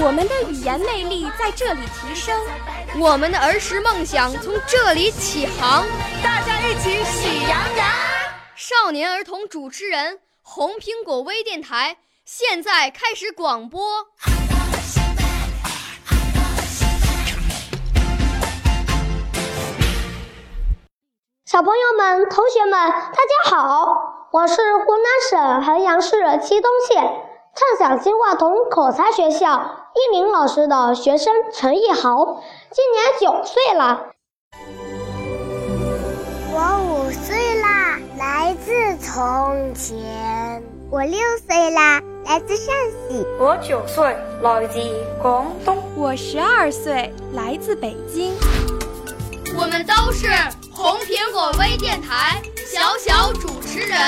我们的语言魅力在这里提升，我们的儿时梦想从这里起航。大家一起喜羊羊。少年儿童主持人，红苹果微电台现在开始广播。小朋友们、同学们，大家好！我是湖南省衡阳市祁东县畅想新话筒口才学校一名老师的学生陈奕豪，今年九岁了。我五岁啦，来自从前；我六岁啦，来自陕西；我九岁，来自广东；我十二岁，来自北京。我们都是红苹果微电台小小主持人。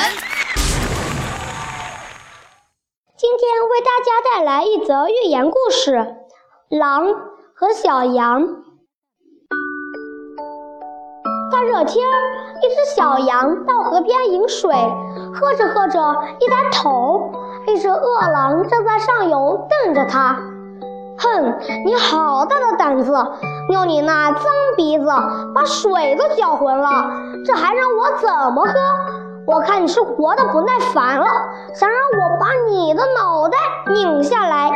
天为大家带来一则寓言故事《狼和小羊》。大热天，一只小羊到河边饮水，喝着喝着，一抬头，一只饿狼正在上游瞪着它。哼，你好大的胆子！用你那脏鼻子把水都搅浑了，这还让我怎么喝？我看你是活的不耐烦了，想让我把你的脑袋拧下来。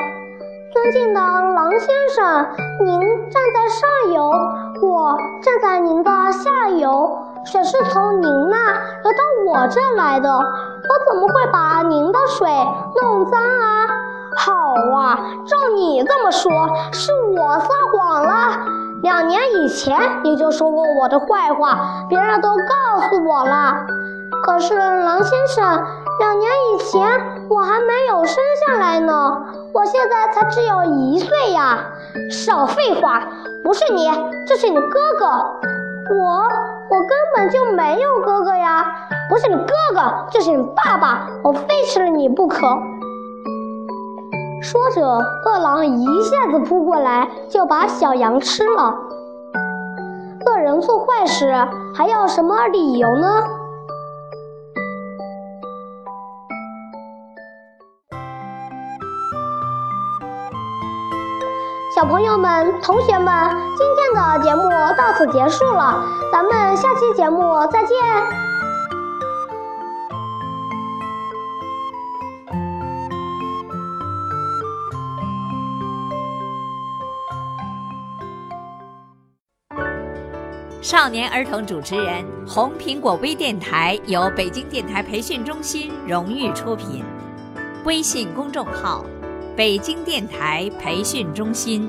尊敬的狼先生，您站在上游，我站在您的下游，水是从您那流到我这来的，我怎么会把您的水弄脏啊？好啊，照你这么说，是我撒谎了。两年以前你就说过我的坏话，别人都告诉我了。可是狼先生，两年以前我还没有生下来呢，我现在才只有一岁呀。少废话，不是你，这是你哥哥。我，我根本就没有哥哥呀。不是你哥哥，就是你爸爸，我非吃了你不可。说着，饿狼一下子扑过来，就把小羊吃了。恶人做坏事还要什么理由呢？小朋友们、同学们，今天的节目到此结束了，咱们下期节目再见。少年儿童主持人，红苹果微电台由北京电台培训中心荣誉出品，微信公众号：北京电台培训中心。